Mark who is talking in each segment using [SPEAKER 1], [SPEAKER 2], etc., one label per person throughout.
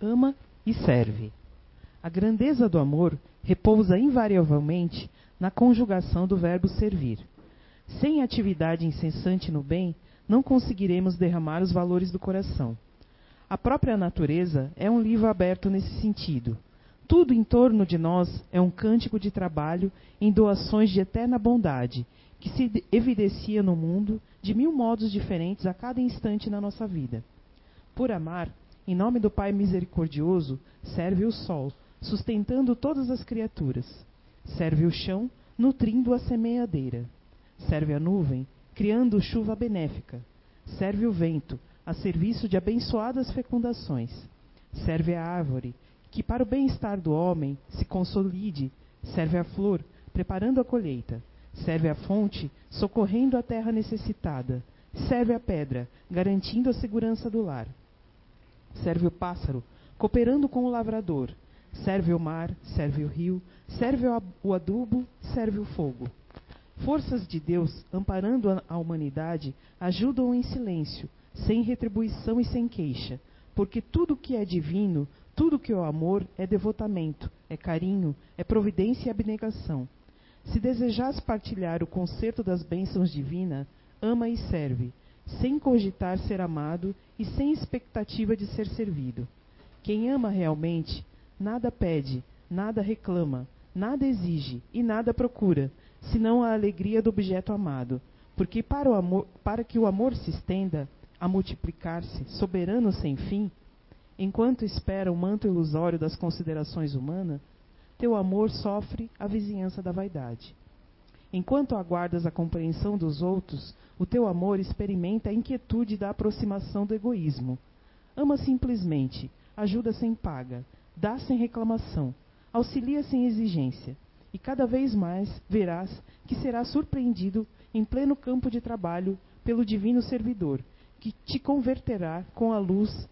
[SPEAKER 1] ama e serve. A grandeza do amor repousa invariavelmente na conjugação do verbo servir. Sem atividade incessante no bem, não conseguiremos derramar os valores do coração. A própria natureza é um livro aberto nesse sentido. Tudo em torno de nós é um cântico de trabalho em doações de eterna bondade, que se evidencia no mundo de mil modos diferentes a cada instante na nossa vida. Por amar, em nome do Pai misericordioso, serve o sol, sustentando todas as criaturas. Serve o chão, nutrindo a semeadeira. Serve a nuvem, criando chuva benéfica. Serve o vento, a serviço de abençoadas fecundações. Serve a árvore, que para o bem-estar do homem se consolide. Serve a flor, preparando a colheita. Serve a fonte, socorrendo a terra necessitada. Serve a pedra, garantindo a segurança do lar. Serve o pássaro, cooperando com o lavrador. Serve o mar, serve o rio, serve o adubo, serve o fogo. Forças de Deus, amparando a humanidade, ajudam em silêncio, sem retribuição e sem queixa, porque tudo que é divino, tudo que é o amor, é devotamento, é carinho, é providência e abnegação. Se desejas partilhar o concerto das bênçãos divinas, ama e serve, sem cogitar ser amado e sem expectativa de ser servido. Quem ama realmente, nada pede, nada reclama, nada exige e nada procura, senão a alegria do objeto amado. Porque para, amor, para que o amor se estenda a multiplicar-se, soberano sem fim, enquanto espera o manto ilusório das considerações humanas, teu amor sofre a vizinhança da vaidade. Enquanto aguardas a compreensão dos outros, o teu amor experimenta a inquietude da aproximação do egoísmo. Ama simplesmente, ajuda sem paga, dá sem reclamação, auxilia sem exigência, e cada vez mais verás que serás surpreendido em pleno campo de trabalho pelo divino servidor, que te converterá com a luz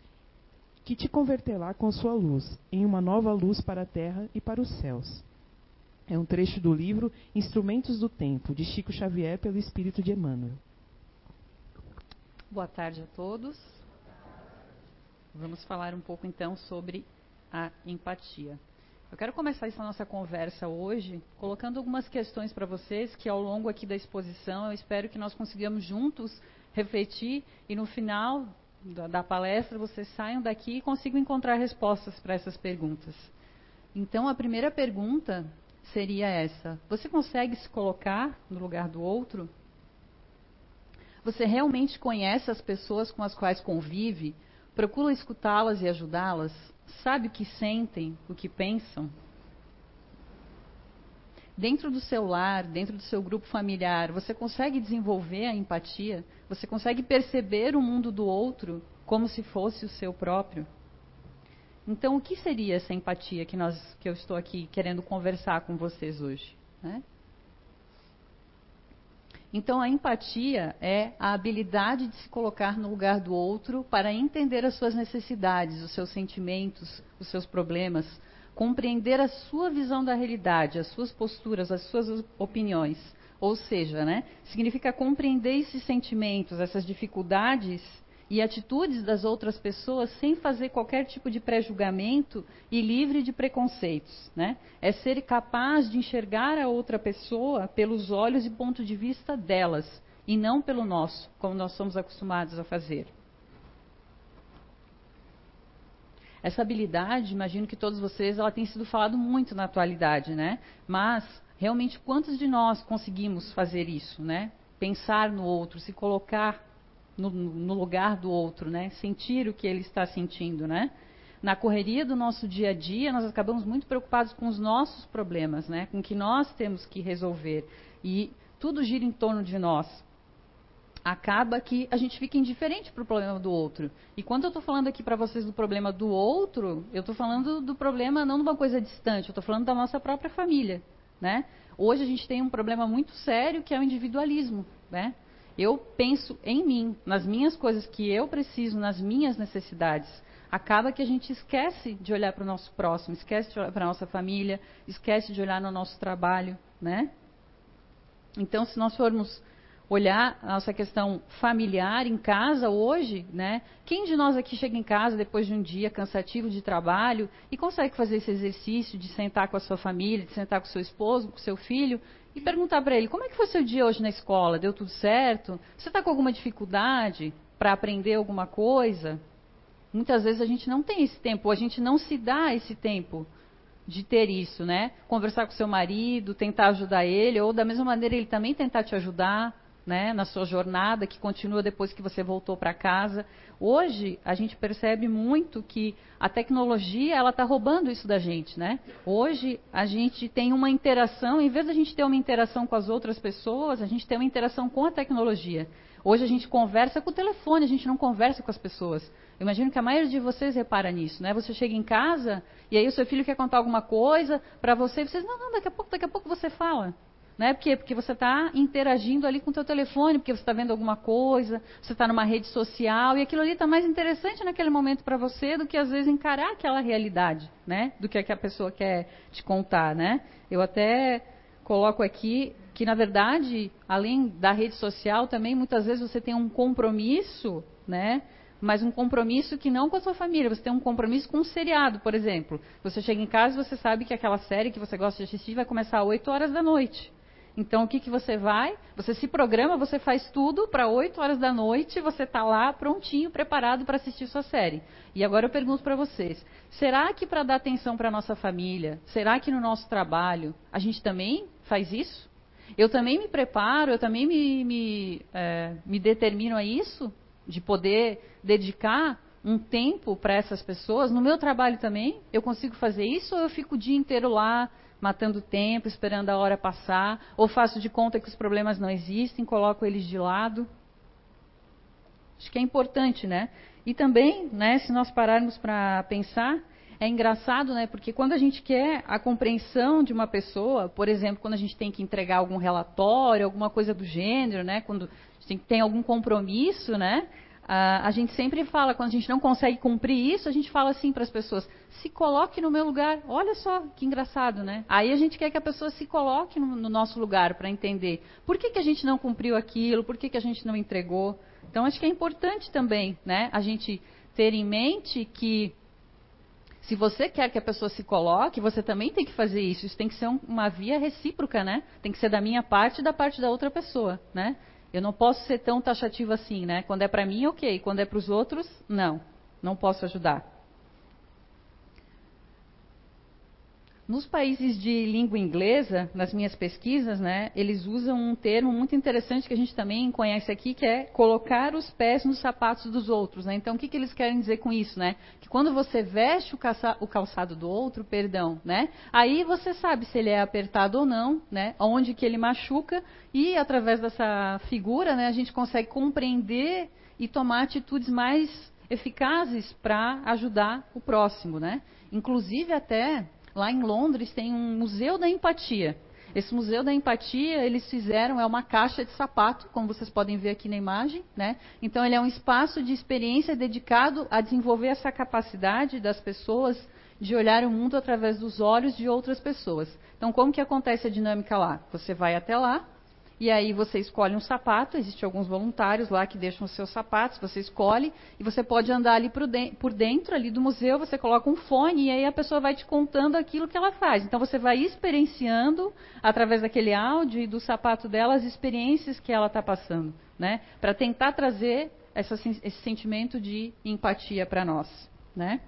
[SPEAKER 1] que te converterá com sua luz em uma nova luz para a terra e para os céus. É um trecho do livro Instrumentos do Tempo, de Chico Xavier, pelo Espírito de Emmanuel.
[SPEAKER 2] Boa tarde a todos. Vamos falar um pouco então sobre a empatia. Eu quero começar essa nossa conversa hoje colocando algumas questões para vocês que ao longo aqui da exposição eu espero que nós consigamos juntos refletir e no final da, da palestra vocês saiam daqui e consigam encontrar respostas para essas perguntas. Então, a primeira pergunta seria essa: Você consegue se colocar no lugar do outro? Você realmente conhece as pessoas com as quais convive? Procura escutá-las e ajudá-las? Sabe o que sentem, o que pensam? dentro do seu lar, dentro do seu grupo familiar, você consegue desenvolver a empatia? Você consegue perceber o mundo do outro como se fosse o seu próprio? Então, o que seria essa empatia que, nós, que eu estou aqui querendo conversar com vocês hoje? Né? Então, a empatia é a habilidade de se colocar no lugar do outro para entender as suas necessidades, os seus sentimentos, os seus problemas, compreender a sua visão da realidade, as suas posturas, as suas opiniões. Ou seja, né, significa compreender esses sentimentos, essas dificuldades e atitudes das outras pessoas sem fazer qualquer tipo de pré-julgamento e livre de preconceitos. Né? É ser capaz de enxergar a outra pessoa pelos olhos e ponto de vista delas, e não pelo nosso, como nós somos acostumados a fazer. Essa habilidade, imagino que todos vocês, ela tem sido falado muito na atualidade, né? Mas realmente quantos de nós conseguimos fazer isso, né? Pensar no outro, se colocar no, no, lugar do outro, né? Sentir o que ele está sentindo, né? Na correria do nosso dia a dia, nós acabamos muito preocupados com os nossos problemas, né? Com o que nós temos que resolver e tudo gira em torno de nós acaba que a gente fica indiferente para o problema do outro. E quando eu estou falando aqui para vocês do problema do outro, eu estou falando do problema não de uma coisa distante, eu estou falando da nossa própria família. Né? Hoje a gente tem um problema muito sério que é o individualismo. Né? Eu penso em mim, nas minhas coisas que eu preciso, nas minhas necessidades. Acaba que a gente esquece de olhar para o nosso próximo, esquece de olhar para a nossa família, esquece de olhar no nosso trabalho. Né? Então, se nós formos olhar a nossa questão familiar em casa hoje, né? Quem de nós aqui chega em casa depois de um dia cansativo de trabalho e consegue fazer esse exercício de sentar com a sua família, de sentar com o seu esposo, com o seu filho e perguntar para ele: como é que foi seu dia hoje na escola? Deu tudo certo? Você está com alguma dificuldade para aprender alguma coisa? Muitas vezes a gente não tem esse tempo, a gente não se dá esse tempo de ter isso, né? Conversar com seu marido, tentar ajudar ele, ou da mesma maneira ele também tentar te ajudar né, na sua jornada, que continua depois que você voltou para casa. Hoje, a gente percebe muito que a tecnologia ela está roubando isso da gente. Né? Hoje, a gente tem uma interação, em vez de a gente ter uma interação com as outras pessoas, a gente tem uma interação com a tecnologia. Hoje, a gente conversa com o telefone, a gente não conversa com as pessoas. Eu imagino que a maioria de vocês repara nisso, né? Você chega em casa e aí o seu filho quer contar alguma coisa para você e vocês, não, não, daqui a pouco, daqui a pouco você fala. Né? Por quê? Porque você está interagindo ali com o teu telefone, porque você está vendo alguma coisa, você está numa rede social, e aquilo ali está mais interessante naquele momento para você do que às vezes encarar aquela realidade, né? Do que, é que a pessoa quer te contar, né? Eu até coloco aqui que, na verdade, além da rede social, também muitas vezes você tem um compromisso, né? Mas um compromisso que não com a sua família, você tem um compromisso com um seriado, por exemplo. Você chega em casa e você sabe que aquela série que você gosta de assistir vai começar às 8 horas da noite. Então, o que, que você vai? Você se programa, você faz tudo para 8 horas da noite, você está lá prontinho, preparado para assistir sua série. E agora eu pergunto para vocês: será que para dar atenção para nossa família, será que no nosso trabalho, a gente também faz isso? Eu também me preparo, eu também me, me, é, me determino a isso, de poder dedicar um tempo para essas pessoas. No meu trabalho também, eu consigo fazer isso ou eu fico o dia inteiro lá matando tempo, esperando a hora passar, ou faço de conta que os problemas não existem, coloco eles de lado. Acho que é importante, né? E também, né, se nós pararmos para pensar, é engraçado, né? Porque quando a gente quer a compreensão de uma pessoa, por exemplo, quando a gente tem que entregar algum relatório, alguma coisa do gênero, né? Quando a gente tem algum compromisso, né? A gente sempre fala, quando a gente não consegue cumprir isso, a gente fala assim para as pessoas: se coloque no meu lugar. Olha só que engraçado, né? Aí a gente quer que a pessoa se coloque no, no nosso lugar para entender por que, que a gente não cumpriu aquilo, por que, que a gente não entregou. Então acho que é importante também, né? A gente ter em mente que se você quer que a pessoa se coloque, você também tem que fazer isso. Isso tem que ser um, uma via recíproca, né? Tem que ser da minha parte e da parte da outra pessoa, né? Eu não posso ser tão taxativo assim, né? Quando é para mim, ok. Quando é para os outros, não. Não posso ajudar. Nos países de língua inglesa, nas minhas pesquisas, né, eles usam um termo muito interessante que a gente também conhece aqui, que é colocar os pés nos sapatos dos outros. Né? Então, o que, que eles querem dizer com isso? Né? Que quando você veste o, o, calçado do outro, perdão, né, aí você sabe se ele é apertado ou não, né, onde que ele machuca, e através dessa figura né, a gente consegue compreender e tomar atitudes mais eficazes para ajudar o próximo. Né? Inclusive até Lá em Londres tem um museu da empatia. Esse museu da empatia, eles fizeram, é uma caixa de sapato, como vocês podem ver aqui na imagem, né? Então ele é um espaço de experiência dedicado a desenvolver essa capacidade das pessoas de olhar o mundo através dos olhos de outras pessoas. Então como que acontece a dinâmica lá? Você vai até lá, e aí você escolhe um sapato, existem alguns voluntários lá que deixam os seus sapatos, você escolhe, e você pode andar ali por dentro ali do museu, você coloca um fone e aí a pessoa vai te contando aquilo que ela faz. Então você vai experienciando, através daquele áudio e do sapato dela, as experiências que ela está passando, né? Para tentar trazer essa, esse sentimento de empatia para nós, né?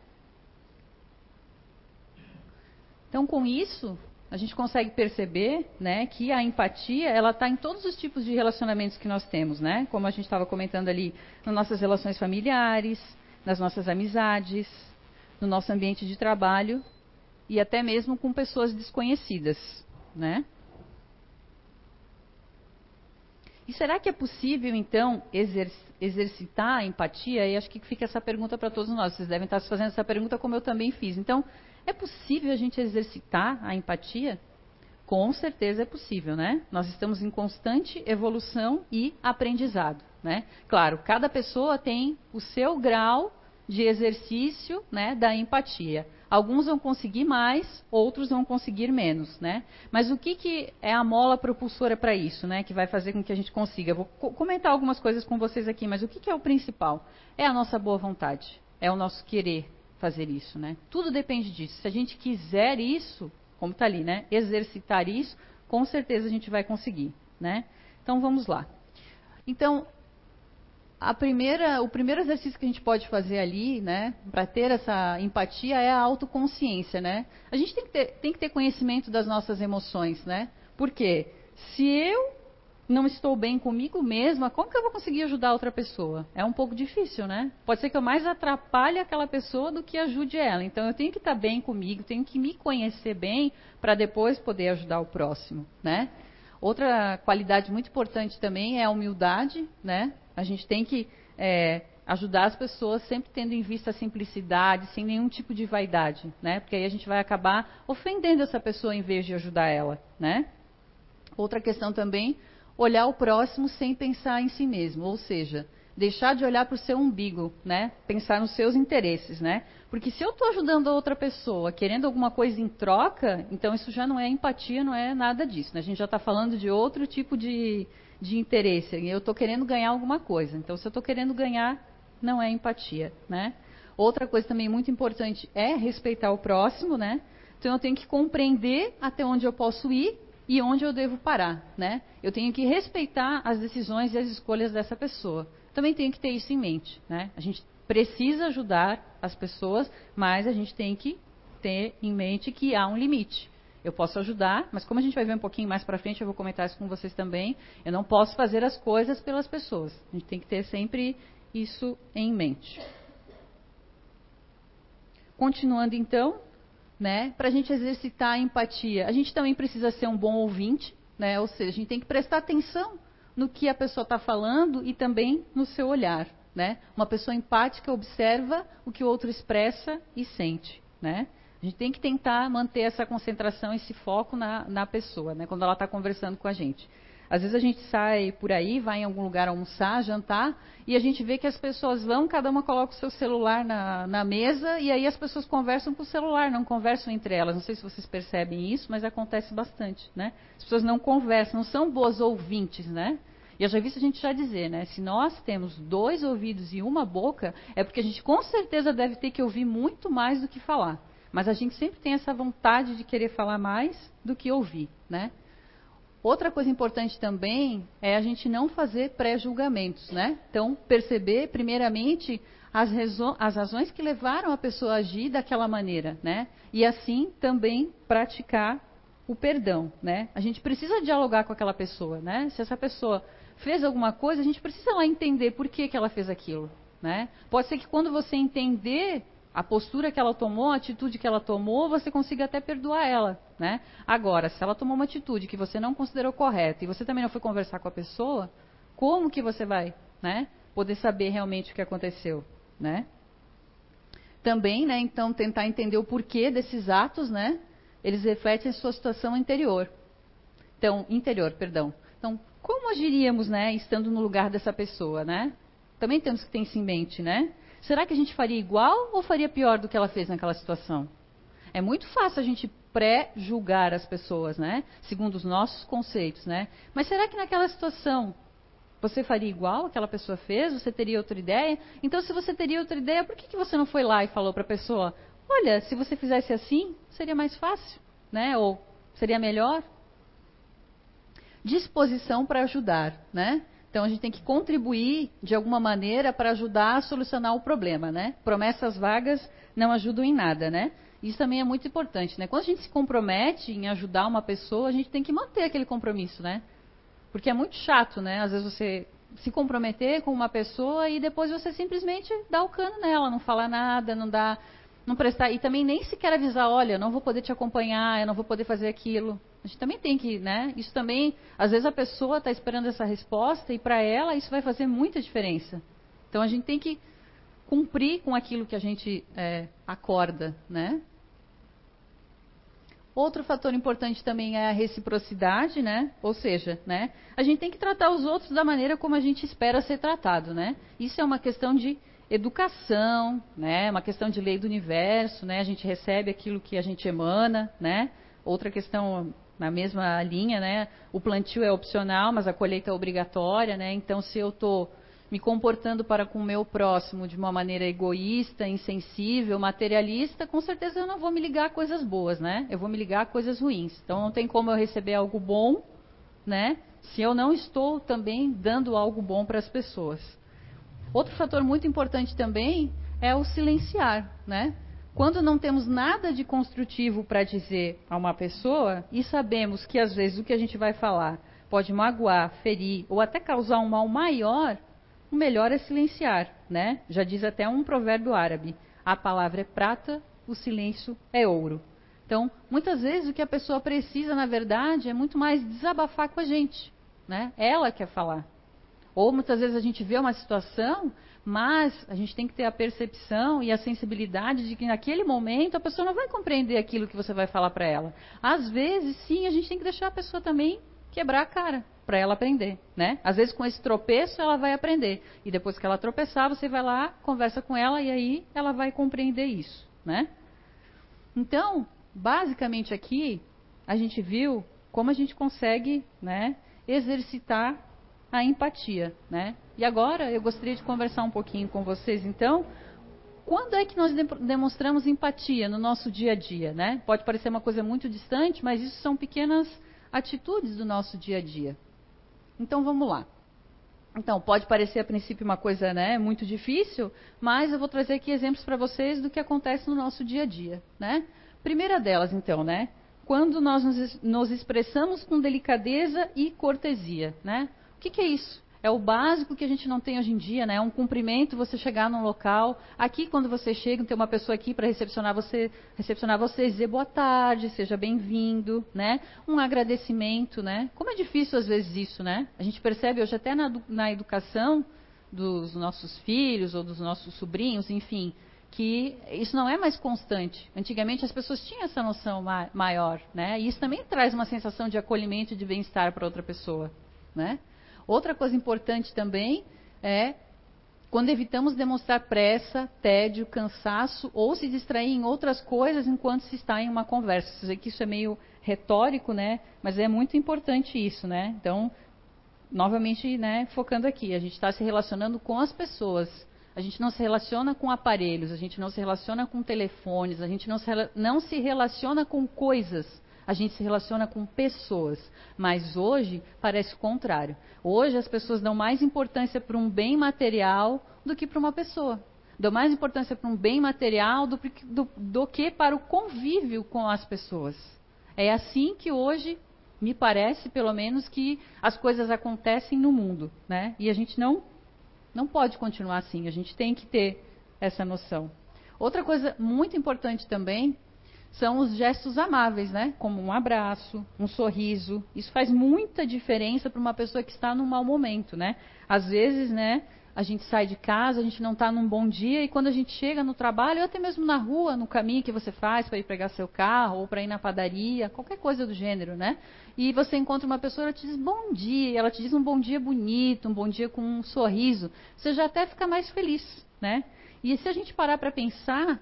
[SPEAKER 2] Então, com isso, a gente consegue perceber né, que a empatia ela está em todos os tipos de relacionamentos que nós temos, né? Como a gente estava comentando ali, nas nossas relações familiares, nas nossas amizades, no nosso ambiente de trabalho e até mesmo com pessoas desconhecidas, né? E será que é possível, então, exercitar a empatia? E acho que fica essa pergunta para todos nós. Vocês devem estar se fazendo essa pergunta como eu também fiz. Então, é possível a gente exercitar a empatia? Com certeza é possível, né? Nós estamos em constante evolução e aprendizado, né? Claro, cada pessoa tem o seu grau de exercício né, da empatia. Alguns vão conseguir mais, outros vão conseguir menos, né? Mas o que, que é a mola propulsora para isso, né? Que vai fazer com que a gente consiga? vou comentar algumas coisas com vocês aqui, mas o que, que é o principal? É a nossa boa vontade, é o nosso querer fazer isso, né? Tudo depende disso. Se a gente quiser isso, como está ali, né? Exercitar isso, com certeza a gente vai conseguir, né? Então vamos lá. Então, primeira, o primeiro exercício que a gente pode fazer ali, né, para ter essa empatia é a autoconsciência, né? A gente tem que, ter, tem que ter conhecimento das nossas emoções, né? Porque se eu não estou bem comigo mesma, como que eu vou conseguir ajudar outra pessoa? É um pouco difícil, né? Pode ser que eu mais atrapalhe aquela pessoa do que ajude ela. Então eu tenho que estar bem comigo, tenho que me conhecer bem para depois poder ajudar o próximo, né? Outra qualidade muito importante também é a humildade, né? A gente tem que é, ajudar as pessoas sempre tendo em vista a simplicidade, sem nenhum tipo de vaidade, né? Porque aí a gente vai acabar ofendendo essa pessoa em vez de ajudar ela, né? Outra questão também, olhar o próximo sem pensar em si mesmo, ou seja, deixar de olhar para o seu umbigo, né? Pensar nos seus interesses, né? Porque se eu estou ajudando a outra pessoa, querendo alguma coisa em troca, então isso já não é empatia, não é nada disso. Né? A gente já está falando de outro tipo de, de interesse. Eu estou querendo ganhar alguma coisa. Então, se eu estou querendo ganhar, não é empatia, né? Outra coisa também muito importante é respeitar o próximo, né? Então, eu tenho que compreender até onde eu posso ir e onde eu devo parar, né? Eu tenho que respeitar as decisões e as escolhas dessa pessoa. Também tenho que ter isso em mente, né? A gente precisa ajudar as pessoas, mas a gente tem que ter em mente que há um limite. Eu posso ajudar, mas como a gente vai ver um pouquinho mais para frente, eu vou comentar isso com vocês também. Eu não posso fazer as coisas pelas pessoas. A gente tem que ter sempre isso em mente. Continuando então, né, para a gente exercitar a empatia, a gente também precisa ser um bom ouvinte, né, ou seja, a gente tem que prestar atenção no que a pessoa está falando e também no seu olhar. Né? Uma pessoa empática observa o que o outro expressa e sente. Né? A gente tem que tentar manter essa concentração, esse foco na, na pessoa, né, quando ela está conversando com a gente. Às vezes a gente sai por aí, vai em algum lugar almoçar, jantar, e a gente vê que as pessoas vão, cada uma coloca o seu celular na, na, mesa, e aí as pessoas conversam com o celular, não conversam entre elas. Não sei se vocês percebem isso, mas acontece bastante, né? As pessoas não conversam, não são boas ouvintes, né? E eu já vi a gente já dizer, né? Se nós temos dois ouvidos e uma boca, é porque a gente com certeza deve ter que ouvir muito mais do que falar. Mas a gente sempre tem essa vontade de querer falar mais do que ouvir, né? Outra coisa importante também é a gente não fazer pré-julgamentos, né? Então, perceber, primeiramente, as, as, razões que levaram a pessoa a agir daquela maneira, né? E assim também praticar o perdão, né? A gente precisa dialogar com aquela pessoa, né? Se essa pessoa fez alguma coisa, a gente precisa lá entender por que, que ela fez aquilo, né? Pode ser que quando você entender a postura que ela tomou, a atitude que ela tomou, você consiga até perdoar ela, né? Agora, se ela tomou uma atitude que você não considerou correta e você também não foi conversar com a pessoa, como que você vai, né? Poder saber realmente o que aconteceu, né? Também, né? Então, tentar entender o porquê desses atos, né? Eles refletem a sua situação interior. Então, interior, perdão. Então, como agiríamos, né? Estando no lugar dessa pessoa, né? Também temos que ter isso em mente, né? Será que a gente faria igual ou faria pior do que ela fez naquela situação? É muito fácil a gente pré-julgar as pessoas, né? Segundo os nossos conceitos, né? Mas será que naquela situação você faria igual aquela pessoa fez? Você teria outra ideia? Então, se você teria outra ideia, por que, que você não foi lá e falou para a pessoa: olha, se você fizesse assim, seria mais fácil, né? Ou seria melhor? Disposição para ajudar, né? Então a gente tem que contribuir de alguma maneira para ajudar a solucionar o problema, né? Promessas vagas não ajudam em nada, né? Isso também é muito importante, né? Quando a gente se compromete em ajudar uma pessoa, a gente tem que manter aquele compromisso, né? Porque é muito chato, né? Às vezes você se comprometer com uma pessoa e depois você simplesmente dá o cano nela, não fala nada, não dá, não prestar e também nem sequer avisar, olha, eu não vou poder te acompanhar, eu não vou poder fazer aquilo. A gente também tem que, né? Isso também, às vezes a pessoa está esperando essa resposta e para ela isso vai fazer muita diferença. Então a gente tem que cumprir com aquilo que a gente é, acorda, né? Outro fator importante também é a reciprocidade, né? Ou seja, né? A gente tem que tratar os outros da maneira como a gente espera ser tratado, né? Isso é uma questão de educação, né? Uma questão de lei do universo, né? A gente recebe aquilo que a gente emana, né? Outra questão na mesma linha, né? O plantio é opcional, mas a colheita é obrigatória, né? Então, se eu estou me comportando para com o meu próximo de uma maneira egoísta, insensível, materialista, com certeza eu não vou me ligar a coisas boas, né? Eu vou me ligar a coisas ruins. Então, não tem como eu receber algo bom, né? Se eu não estou também dando algo bom para as pessoas. Outro fator muito importante também é o silenciar, né? Quando não temos nada de construtivo para dizer a uma pessoa e sabemos que às vezes o que a gente vai falar pode magoar, ferir ou até causar um mal maior, o melhor é silenciar, né? Já diz até um provérbio árabe: a palavra é prata, o silêncio é ouro. Então, muitas vezes o que a pessoa precisa, na verdade, é muito mais desabafar com a gente, né? Ela quer falar. Ou muitas vezes a gente vê uma situação, mas a gente tem que ter a percepção e a sensibilidade de que naquele momento a pessoa não vai compreender aquilo que você vai falar para ela. Às vezes, sim, a gente tem que deixar a pessoa também quebrar a cara para ela aprender, né? Às vezes com esse tropeço ela vai aprender e depois que ela tropeçar você vai lá, conversa com ela e aí ela vai compreender isso, né? Então, basicamente aqui a gente viu como a gente consegue, né, exercitar a empatia, né? E agora eu gostaria de conversar um pouquinho com vocês, então, quando é que nós demonstramos empatia no nosso dia a dia, né? Pode parecer uma coisa muito distante, mas isso são pequenas atitudes do nosso dia a dia. Então vamos lá. Então, pode parecer a princípio uma coisa né, muito difícil, mas eu vou trazer aqui exemplos para vocês do que acontece no nosso dia a dia. Né? Primeira delas, então, né? Quando nós nos, expressamos com delicadeza e cortesia. Né? O que, que é isso? É o básico que a gente não tem hoje em dia, né? É um cumprimento você chegar num local. Aqui, quando você chega, tem uma pessoa aqui para recepcionar você, recepcionar você, dizer boa tarde, seja bem-vindo, né? Um agradecimento, né? Como é difícil às vezes isso, né? A gente percebe hoje até na, na educação dos nossos filhos ou dos nossos sobrinhos, enfim, que isso não é mais constante. Antigamente as pessoas tinham essa noção ma maior, né? E isso também traz uma sensação de acolhimento e de bem-estar para outra pessoa, né? Outra coisa importante também é quando evitamos demonstrar pressa, tédio, cansaço ou se distrair em outras coisas enquanto se está em uma conversa. Que isso é meio retórico, né? Mas é muito importante isso, né? Então, novamente, né, focando aqui, a gente está se relacionando com as pessoas. A gente não se relaciona com aparelhos, a gente não se relaciona com telefones, a gente não se, não se relaciona com coisas a gente se relaciona com pessoas. Mas hoje parece o contrário. Hoje as pessoas dão mais importância para um bem material do que para uma pessoa. Dão mais importância para um bem material do, do, do que para o convívio com as pessoas. É assim que hoje me parece, pelo menos, que as coisas acontecem no mundo, né? E a gente não não pode continuar assim. A gente tem que ter essa noção. Outra coisa muito importante também são os gestos amáveis, né? Como um abraço, um sorriso. Isso faz muita diferença para uma pessoa que está num mau momento, né? Às vezes, né? A gente sai de casa, a gente não está num bom dia e quando a gente chega no trabalho, ou até mesmo na rua, no caminho que você faz para ir pegar seu carro ou para ir na padaria, qualquer coisa do gênero, né? E você encontra uma pessoa, ela te diz bom dia, e ela te diz um bom dia bonito, um bom dia com um sorriso, você já até fica mais feliz, né? E se a gente parar para pensar,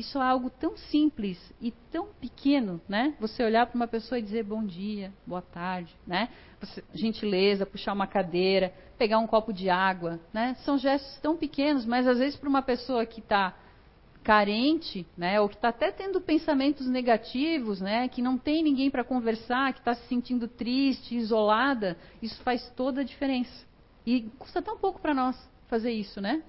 [SPEAKER 2] isso é algo tão simples e tão pequeno, né? Você olhar para uma pessoa e dizer bom dia, boa tarde, né? Você, gentileza, puxar uma cadeira, pegar um copo de água, né? São gestos tão pequenos, mas às vezes para uma pessoa que está carente, né? Ou que está até tendo pensamentos negativos, né? Que não tem ninguém para conversar, que está se sentindo triste, isolada, isso faz toda a diferença. E custa tão pouco para nós fazer isso, né?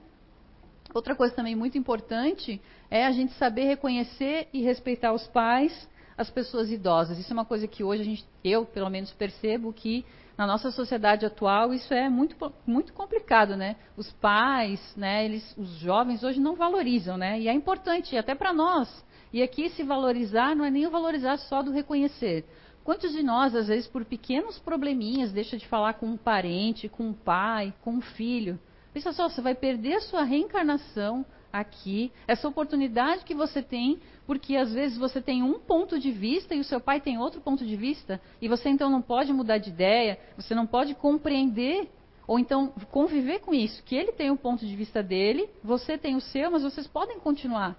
[SPEAKER 2] Outra coisa também muito importante é a gente saber reconhecer e respeitar os pais, as pessoas idosas. Isso é uma coisa que hoje a gente, eu pelo menos percebo que na nossa sociedade atual isso é muito, muito complicado, né? Os pais, né? Eles, os jovens hoje não valorizam, né? E é importante até para nós. E aqui se valorizar não é nem o valorizar só do reconhecer. Quantos de nós, às vezes, por pequenos probleminhas, deixa de falar com um parente, com um pai, com um filho? Pensa só, você vai perder a sua reencarnação aqui, essa oportunidade que você tem, porque às vezes você tem um ponto de vista e o seu pai tem outro ponto de vista, e você então não pode mudar de ideia, você não pode compreender Ou então conviver com isso, que ele tem o ponto de vista dele, você tem o seu, mas vocês podem continuar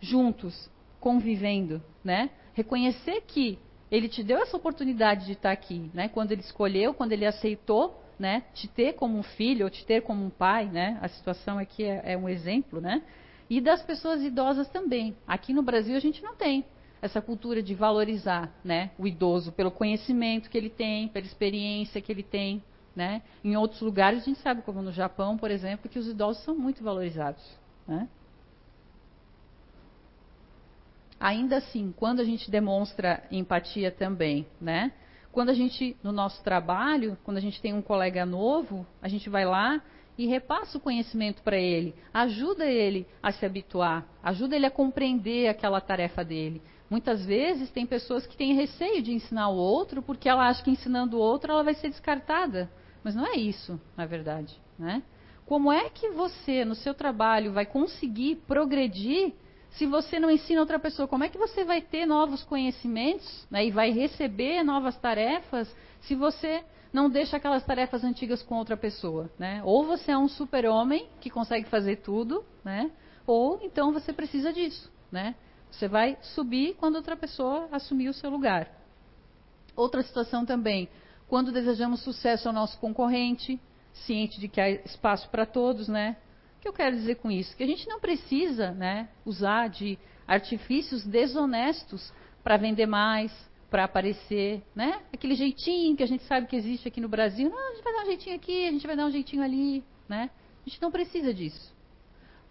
[SPEAKER 2] juntos, convivendo, né? Reconhecer que ele te deu essa oportunidade de estar aqui, né? Quando ele escolheu, quando ele aceitou, né? Te ter como um filho ou te ter como um pai, né? A situação aqui é, é um exemplo, né? E das pessoas idosas também. Aqui no Brasil a gente não tem essa cultura de valorizar, né? O idoso pelo conhecimento que ele tem, pela experiência que ele tem, né? Em outros lugares a gente sabe, como no Japão, por exemplo, que os idosos são muito valorizados, né? Ainda assim, quando a gente demonstra empatia também, né? Quando a gente, no nosso trabalho, quando a gente tem um colega novo, a gente vai lá e repassa o conhecimento para ele, ajuda ele a se habituar, ajuda ele a compreender aquela tarefa dele. Muitas vezes tem pessoas que têm receio de ensinar o outro porque ela acha que ensinando o outro ela vai ser descartada. Mas não é isso, na verdade. Né? Como é que você, no seu trabalho, vai conseguir progredir se você não ensina outra pessoa? Como é que você vai ter novos conhecimentos né, e vai receber novas tarefas se você não deixa aquelas tarefas antigas com outra pessoa? Né? Ou você é um super-homem que consegue fazer tudo, né? ou então você precisa disso. Né? Você vai subir quando outra pessoa assumir o seu lugar. Outra situação também, quando desejamos sucesso ao nosso concorrente, ciente de que há espaço para todos, né? O que eu quero dizer com isso? Que a gente não precisa né, usar de artifícios desonestos para vender mais, para aparecer, né? Aquele jeitinho que a gente sabe que existe aqui no Brasil. Não, a gente vai dar um jeitinho aqui, a gente vai dar um jeitinho ali, né? A gente não precisa disso.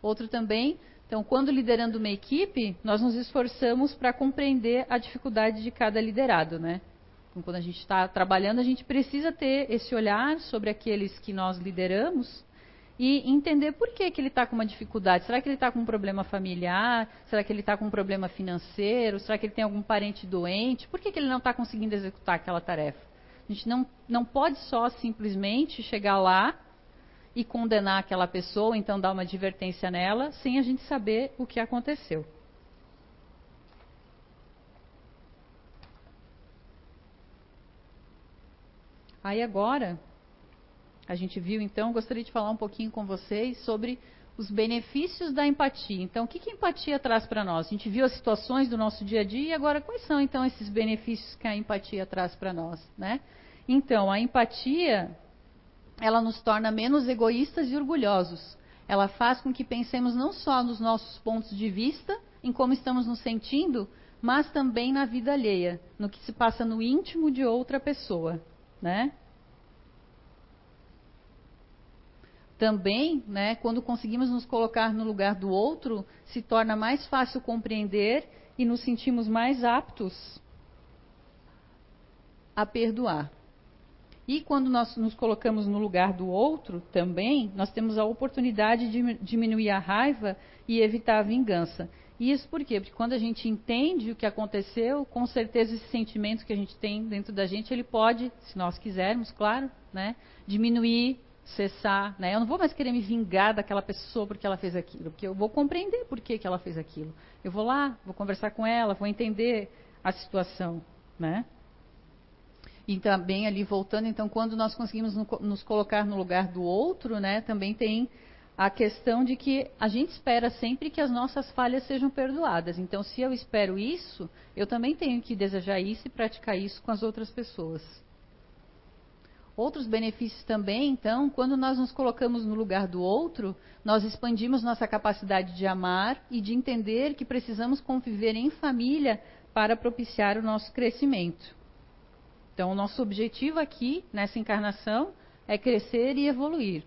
[SPEAKER 2] Outro também, então, quando liderando uma equipe, nós nos esforçamos para compreender a dificuldade de cada liderado, né? Então, quando a gente está trabalhando, a gente precisa ter esse olhar sobre aqueles que nós lideramos e entender por que, que ele está com uma dificuldade. Será que ele está com um problema familiar? Será que ele está com um problema financeiro? Será que ele tem algum parente doente? Por que, que ele não está conseguindo executar aquela tarefa? A gente não, não pode só simplesmente chegar lá e condenar aquela pessoa, então dar uma advertência nela, sem a gente saber o que aconteceu. Aí agora, a gente viu então, gostaria de falar um pouquinho com vocês sobre os benefícios da empatia. Então, o que, que a empatia traz para nós? A gente viu as situações do nosso dia a dia e agora quais são então esses benefícios que a empatia traz para nós, né? Então, a empatia ela nos torna menos egoístas e orgulhosos. Ela faz com que pensemos não só nos nossos pontos de vista, em como estamos nos sentindo, mas também na vida alheia, no que se passa no íntimo de outra pessoa, né? Também, né, quando conseguimos nos colocar no lugar do outro, se torna mais fácil compreender e nos sentimos mais aptos a perdoar. E quando nós nos colocamos no lugar do outro também, nós temos a oportunidade de diminuir a raiva e evitar a vingança. E isso por quê? Porque quando a gente entende o que aconteceu, com certeza esse sentimento que a gente tem dentro da gente, ele pode, se nós quisermos, claro, né, diminuir, cessar. Né? Eu não vou mais querer me vingar daquela pessoa porque ela fez aquilo, porque eu vou compreender por que, que ela fez aquilo. Eu vou lá, vou conversar com ela, vou entender a situação. Né? E também ali voltando, então, quando nós conseguimos nos colocar no lugar do outro, né, também tem a questão de que a gente espera sempre que as nossas falhas sejam perdoadas. Então, se eu espero isso, eu também tenho que desejar isso e praticar isso com as outras pessoas. Outros benefícios também, então, quando nós nos colocamos no lugar do outro, nós expandimos nossa capacidade de amar e de entender que precisamos conviver em família para propiciar o nosso crescimento. Então, o nosso objetivo aqui, nessa encarnação, é crescer e evoluir.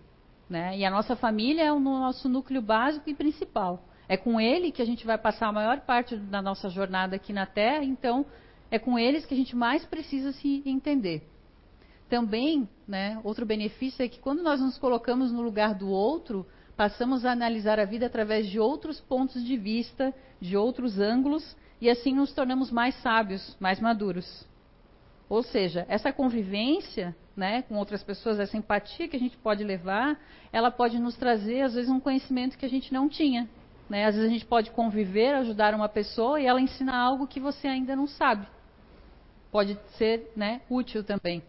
[SPEAKER 2] Né? E a nossa família é o nosso núcleo básico e principal. É com ele que a gente vai passar a maior parte da nossa jornada aqui na Terra, então é com eles que a gente mais precisa se entender. Também, né, outro benefício é que quando nós nos colocamos no lugar do outro, passamos a analisar a vida através de outros pontos de vista, de outros ângulos, e assim nos tornamos mais sábios, mais maduros. Ou seja, essa convivência né, com outras pessoas, essa empatia que a gente pode levar, ela pode nos trazer, às vezes, um conhecimento que a gente não tinha. Né? Às vezes a gente pode conviver, ajudar uma pessoa e ela ensinar algo que você ainda não sabe. Pode ser né, útil também.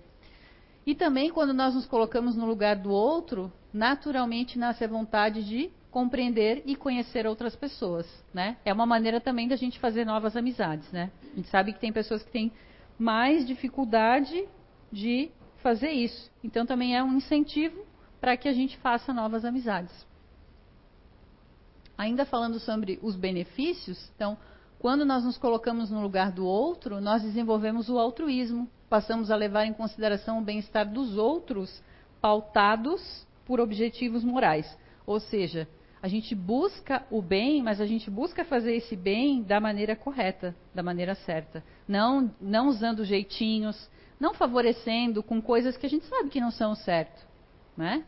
[SPEAKER 2] E também quando nós nos colocamos no lugar do outro, naturalmente nasce a vontade de compreender e conhecer outras pessoas, né? É uma maneira também da gente fazer novas amizades, né? A gente sabe que tem pessoas que têm mais dificuldade de fazer isso. Então também é um incentivo para que a gente faça novas amizades. Ainda falando sobre os benefícios, então, quando nós nos colocamos no lugar do outro, nós desenvolvemos o altruísmo, passamos a levar em consideração o bem-estar dos outros, pautados por objetivos morais. Ou seja, a gente busca o bem, mas a gente busca fazer esse bem da maneira correta, da maneira certa. Não, não usando jeitinhos, não favorecendo com coisas que a gente sabe que não são certo. Né?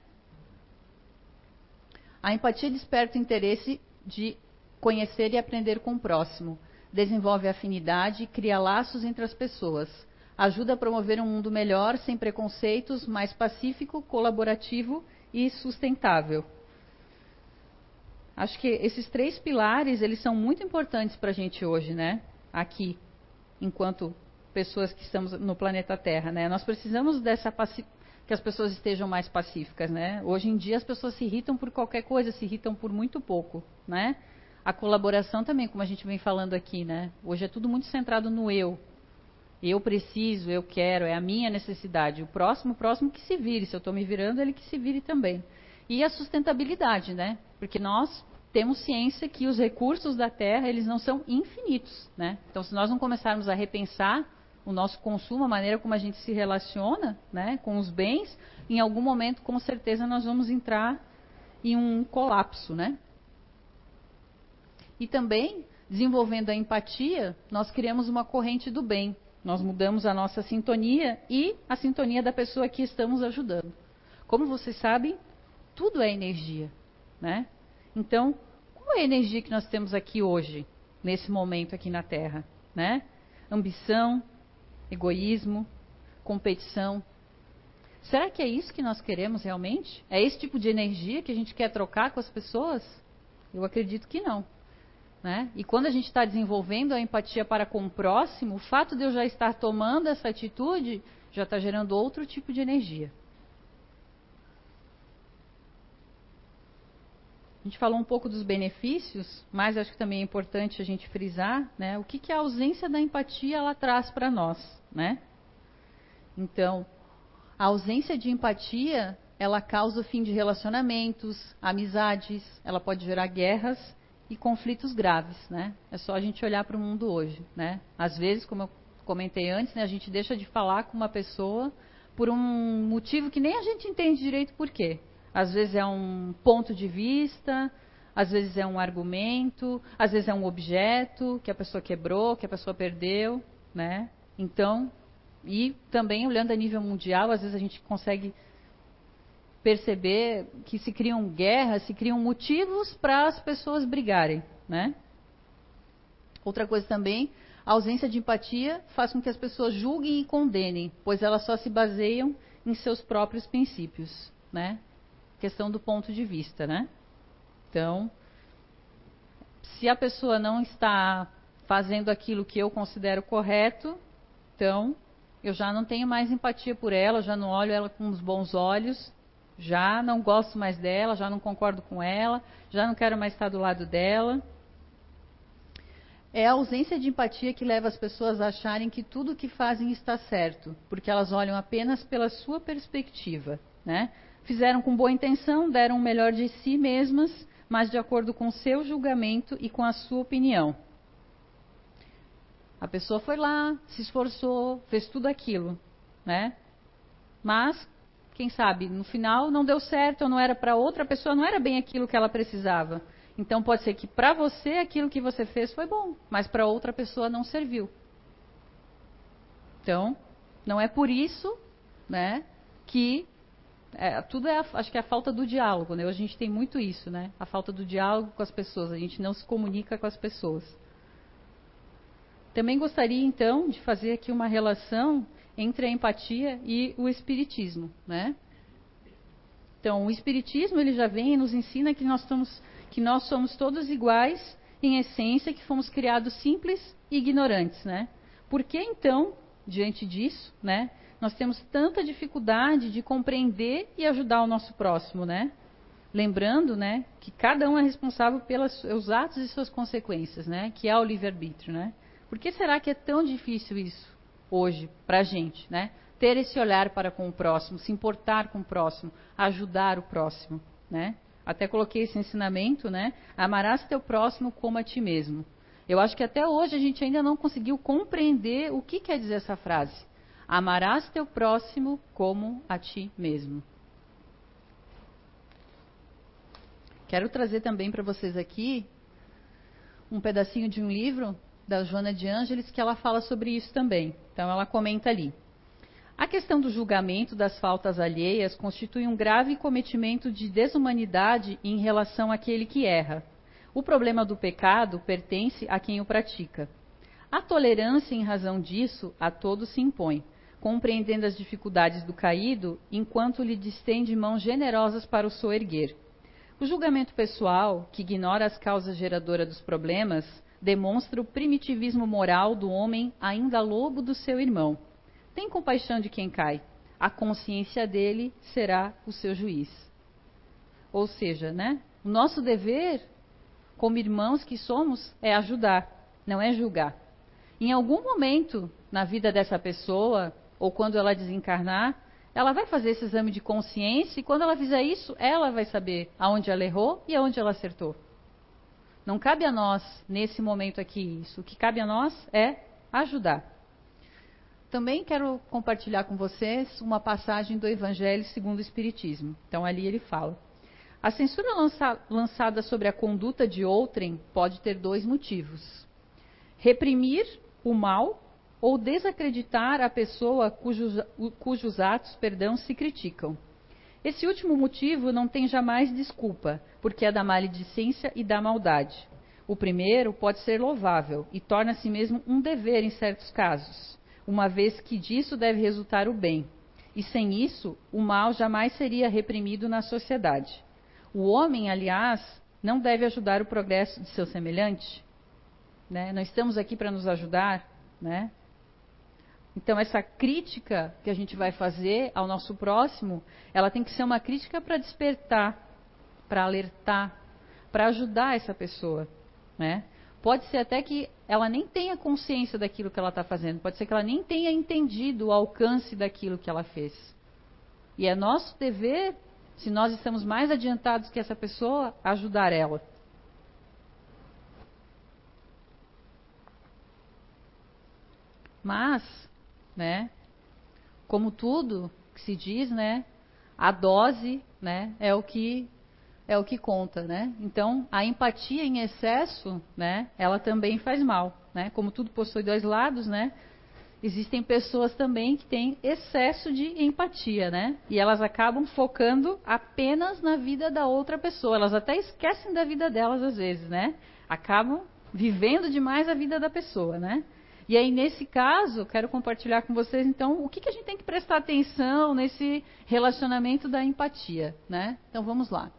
[SPEAKER 2] A empatia desperta o interesse de conhecer e aprender com o próximo, desenvolve afinidade, cria laços entre as pessoas, ajuda a promover um mundo melhor, sem preconceitos, mais pacífico, colaborativo e sustentável. Acho que esses três pilares eles são muito importantes para a gente hoje, né? Aqui, enquanto pessoas que estamos no planeta Terra, né? Nós precisamos dessa que as pessoas estejam mais pacíficas, né? Hoje em dia as pessoas se irritam por qualquer coisa, se irritam por muito pouco, né? A colaboração também, como a gente vem falando aqui, né? Hoje é tudo muito centrado no eu. Eu preciso, eu quero, é a minha necessidade. O próximo, o próximo que se vire. Se eu estou me virando, ele que se vire também. E a sustentabilidade, né? Porque nós temos ciência que os recursos da Terra, eles não são infinitos, né? Então, se nós não começarmos a repensar o nosso consumo, a maneira como a gente se relaciona né, com os bens, em algum momento, com certeza, nós vamos entrar em um colapso. Né? E também, desenvolvendo a empatia, nós criamos uma corrente do bem. Nós mudamos a nossa sintonia e a sintonia da pessoa que estamos ajudando. Como vocês sabem, tudo é energia. Né? Então, qual é a energia que nós temos aqui hoje, nesse momento aqui na Terra? Né? Ambição, egoísmo, competição. Será que é isso que nós queremos realmente? É esse tipo de energia que a gente quer trocar com as pessoas? Eu acredito que não. Né? E quando a gente está desenvolvendo a empatia para com o próximo, o fato de eu já estar tomando essa atitude já está gerando outro tipo de energia. A gente falou um pouco dos benefícios, mas acho que também é importante a gente frisar né, o que, que a ausência da empatia ela traz para nós. Né? Então, a ausência de empatia ela causa o fim de relacionamentos, amizades, ela pode gerar guerras e conflitos graves. Né? É só a gente olhar para o mundo hoje. Né? Às vezes, como eu comentei antes, né, a gente deixa de falar com uma pessoa por um motivo que nem a gente entende direito por quê. Às vezes é um ponto de vista, às vezes é um argumento, às vezes é um objeto que a pessoa quebrou, que a pessoa perdeu, né? Então, e também olhando a nível mundial, às vezes a gente consegue perceber que se criam guerras, se criam motivos para as pessoas brigarem, né? Outra coisa também, a ausência de empatia faz com que as pessoas julguem e condenem, pois elas só se baseiam em seus próprios princípios, né? questão do ponto de vista, né? Então, se a pessoa não está fazendo aquilo que eu considero correto, então eu já não tenho mais empatia por ela, já não olho ela com os bons olhos, já não gosto mais dela, já não concordo com ela, já não quero mais estar do lado dela. É a ausência de empatia que leva as pessoas a acharem que tudo o que fazem está certo, porque elas olham apenas pela sua perspectiva, né? Fizeram com boa intenção, deram o melhor de si mesmas, mas de acordo com o seu julgamento e com a sua opinião. A pessoa foi lá, se esforçou, fez tudo aquilo, né? Mas, quem sabe, no final não deu certo, ou não era para outra pessoa, não era bem aquilo que ela precisava. Então pode ser que para você aquilo que você fez foi bom, mas para outra pessoa não serviu. Então, não é por isso, né, que é, tudo é, a, acho que é a falta do diálogo, né? A gente tem muito isso, né? A falta do diálogo com as pessoas, a gente não se comunica com as pessoas. Também gostaria, então, de fazer aqui uma relação entre a empatia e o espiritismo, né? Então, o espiritismo ele já vem e nos ensina que nós, estamos, que nós somos todos iguais em essência, que fomos criados simples e ignorantes, né? Por que então, diante disso, né, nós temos tanta dificuldade de compreender e ajudar o nosso próximo, né? Lembrando, né, que cada um é responsável pelos seus atos e suas consequências, né? Que é o livre-arbítrio, né? Por que será que é tão difícil isso hoje para a gente, né? Ter esse olhar para com o próximo, se importar com o próximo, ajudar o próximo, né? Até coloquei esse ensinamento, né? Amarás teu próximo como a ti mesmo. Eu acho que até hoje a gente ainda não conseguiu compreender o que quer dizer essa frase. Amarás teu próximo como a ti mesmo. Quero trazer também para vocês aqui um pedacinho de um livro da Joana de Ângeles que ela fala sobre isso também. Então ela comenta ali. A questão do julgamento das faltas alheias constitui um grave cometimento de desumanidade em relação àquele que erra. O problema do pecado pertence a quem o pratica. A tolerância, em razão disso, a todos se impõe, compreendendo as dificuldades do caído, enquanto lhe distende mãos generosas para o soerguer. O julgamento pessoal, que ignora as causas geradoras dos problemas, demonstra o primitivismo moral do homem ainda lobo do seu irmão. Tem compaixão de quem cai. A consciência dele será o seu juiz. Ou seja, né? O nosso dever como irmãos que somos, é ajudar, não é julgar. Em algum momento na vida dessa pessoa, ou quando ela desencarnar, ela vai fazer esse exame de consciência e quando ela fizer isso, ela vai saber aonde ela errou e aonde ela acertou. Não cabe a nós, nesse momento aqui, isso. O que cabe a nós é ajudar. Também quero compartilhar com vocês uma passagem do Evangelho segundo o Espiritismo. Então, ali ele fala: a censura lança, lançada sobre a conduta de outrem pode ter dois motivos: reprimir o mal ou desacreditar a pessoa cujos, cujos atos, perdão, se criticam. Esse último motivo não tem jamais desculpa, porque é da maledicência e da maldade. O primeiro pode ser louvável e torna-se mesmo um dever em certos casos, uma vez que disso deve resultar o bem. E sem isso, o mal jamais seria reprimido na sociedade. O homem, aliás, não deve ajudar o progresso de seu semelhante. Né? Nós estamos aqui para nos ajudar. Né? Então, essa crítica que a gente vai fazer ao nosso próximo, ela tem que ser uma crítica para despertar, para alertar, para ajudar essa pessoa. Né? Pode ser até que ela nem tenha consciência daquilo que ela está fazendo, pode ser que ela nem tenha entendido o alcance daquilo que ela fez. E é nosso dever se nós estamos mais adiantados que essa pessoa, ajudar ela. Mas, né, como tudo que se diz, né, a dose, né, é o que é o que conta, né? Então, a empatia em excesso, né, ela também faz mal, né? Como tudo possui dois lados, né? existem pessoas também que têm excesso de empatia, né? E elas acabam focando apenas na vida da outra pessoa. Elas até esquecem da vida delas às vezes, né? Acabam vivendo demais a vida da pessoa, né? E aí, nesse caso, quero compartilhar com vocês, então, o que, que a gente tem que prestar atenção nesse relacionamento da empatia, né? Então, vamos lá.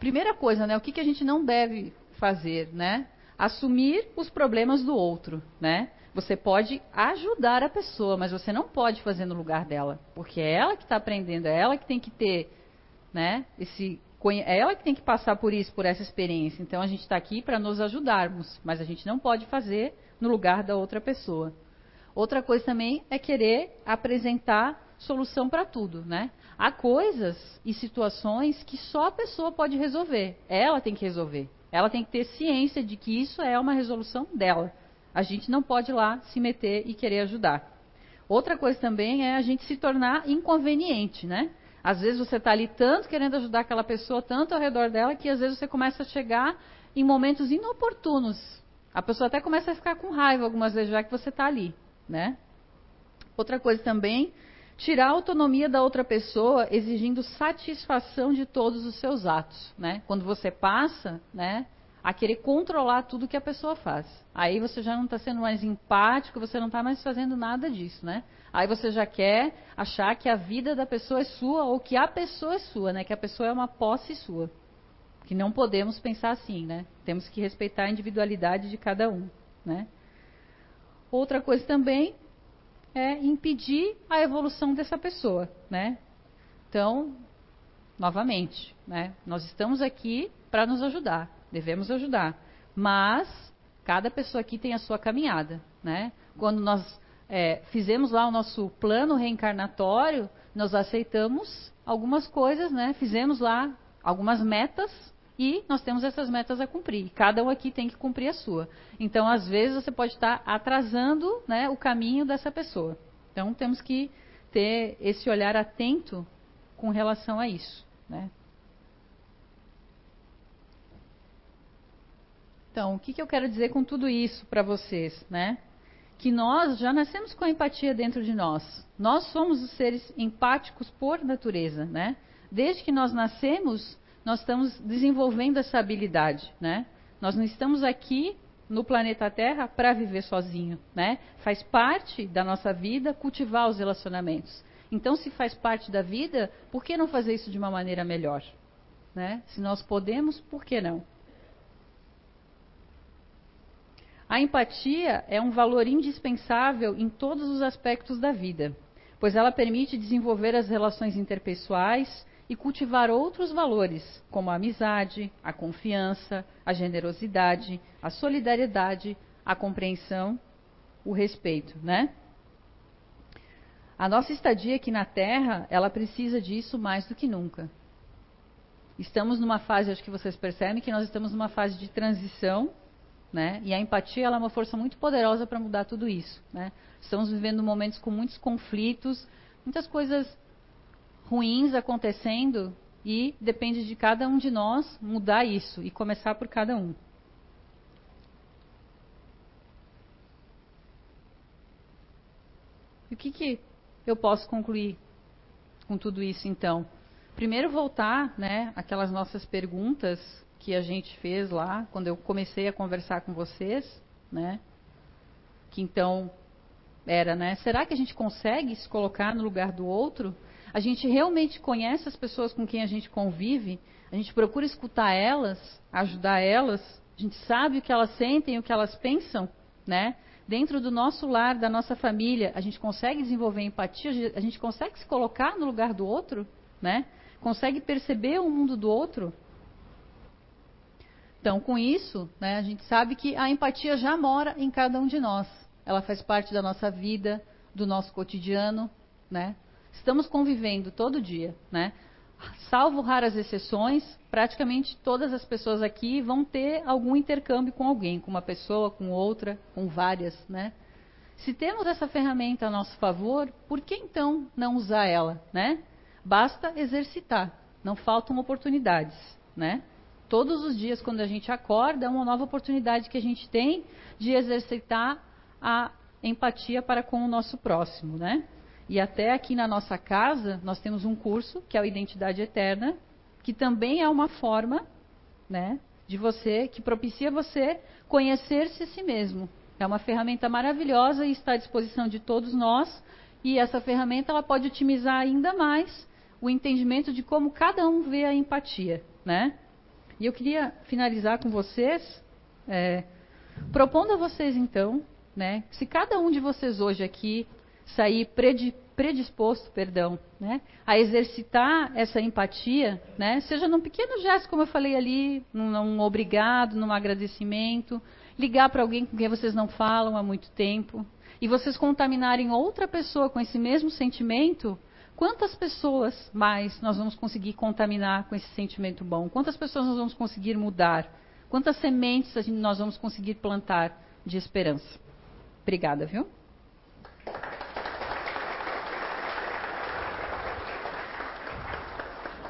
[SPEAKER 2] Primeira coisa, né? O que, que a gente não deve fazer, né? Assumir os problemas do outro, né? Você pode ajudar a pessoa, mas você não pode fazer no lugar dela, porque é ela que está aprendendo, é ela que tem que ter, né? Esse, é ela que tem que passar por isso, por essa experiência. Então a gente está aqui para nos ajudarmos, mas a gente não pode fazer no lugar da outra pessoa. Outra coisa também é querer apresentar solução para tudo, né? Há coisas e situações que só a pessoa pode resolver. Ela tem que resolver. Ela tem que ter ciência de que isso é uma resolução dela. A gente não pode lá se meter e querer ajudar. Outra coisa também é a gente se tornar inconveniente, né? Às vezes você está ali tanto querendo ajudar aquela pessoa, tanto ao redor dela, que às vezes você começa a chegar em momentos inoportunos. A pessoa até começa a ficar com raiva algumas vezes já que você está ali, né? Outra coisa também, tirar a autonomia da outra pessoa, exigindo satisfação de todos os seus atos, né? Quando você passa, né, a querer controlar tudo que a pessoa faz. Aí você já não está sendo mais empático, você não está mais fazendo nada disso, né? Aí você já quer achar que a vida da pessoa é sua ou que a pessoa é sua, né? Que a pessoa é uma posse sua. Que não podemos pensar assim, né? Temos que respeitar a individualidade de cada um, né? Outra coisa também é impedir a evolução dessa pessoa, né? Então, novamente, né? Nós estamos aqui para nos ajudar, devemos ajudar, mas cada pessoa aqui tem a sua caminhada, né? Quando nós é, fizemos lá o nosso plano reencarnatório, nós aceitamos algumas coisas, né? Fizemos lá algumas metas e nós temos essas metas a cumprir. Cada um aqui tem que cumprir a sua. Então, às vezes, você pode estar atrasando né, o caminho dessa pessoa. Então, temos que ter esse olhar atento com relação a isso. Né? Então, o que, que eu quero dizer com tudo isso para vocês? Né? Que nós já nascemos com a empatia dentro de nós. Nós somos os seres empáticos por natureza. Né? Desde que nós nascemos, nós estamos desenvolvendo essa habilidade, né? Nós não estamos aqui no planeta Terra para viver sozinho, né? Faz parte da nossa vida cultivar os relacionamentos. Então, se faz parte da vida, por que não fazer isso de uma maneira melhor? Né? Se nós podemos, por que não? A empatia é um valor indispensável em todos os aspectos da vida, pois ela permite desenvolver as relações interpessoais e cultivar outros valores, como a amizade, a confiança, a generosidade, a solidariedade, a compreensão, o respeito, né? A nossa estadia aqui na Terra, ela precisa disso mais do que nunca. Estamos numa fase, acho que vocês percebem que nós estamos numa fase de transição, né? E a empatia ela é uma força muito poderosa para mudar tudo isso, né? Estamos vivendo momentos com muitos conflitos, muitas coisas ruins acontecendo e depende de cada um de nós mudar isso e começar por cada um. E o que, que eu posso concluir com tudo isso então? Primeiro voltar, né, aquelas nossas perguntas que a gente fez lá quando eu comecei a conversar com vocês, né? Que então era, né? Será que a gente consegue se colocar no lugar do outro? A gente realmente conhece as pessoas com quem a gente convive, a gente procura escutar elas, ajudar elas, a gente sabe o que elas sentem, o que elas pensam, né? Dentro do nosso lar, da nossa família, a gente consegue desenvolver empatia, a gente consegue se colocar no lugar do outro, né? Consegue perceber o mundo do outro. Então, com isso, né, a gente sabe que a empatia já mora em cada um de nós. Ela faz parte da nossa vida, do nosso cotidiano, né? Estamos convivendo todo dia, né? Salvo raras exceções, praticamente todas as pessoas aqui vão ter algum intercâmbio com alguém, com uma pessoa, com outra, com várias, né? Se temos essa ferramenta a nosso favor, por que então não usar ela, né? Basta exercitar, não faltam oportunidades, né? Todos os dias quando a gente acorda, é uma nova oportunidade que a gente tem de exercitar a empatia para com o nosso próximo, né? E até aqui na nossa casa, nós temos um curso, que é o Identidade Eterna, que também é uma forma, né, de você, que propicia você conhecer-se a si mesmo. É uma ferramenta maravilhosa e está à disposição de todos nós. E essa ferramenta ela pode otimizar ainda mais o entendimento de como cada um vê a empatia, né? E eu queria finalizar com vocês, é, propondo a vocês então, né, se cada um de vocês hoje aqui sair predisposto, perdão, né, a exercitar essa empatia, né, seja num pequeno gesto, como eu falei ali, num, num obrigado, num agradecimento, ligar para alguém com quem vocês não falam há muito tempo, e vocês contaminarem outra pessoa com esse mesmo sentimento, quantas pessoas mais nós vamos conseguir contaminar com esse sentimento bom? Quantas pessoas nós vamos conseguir mudar? Quantas sementes nós vamos conseguir plantar de esperança? Obrigada, viu?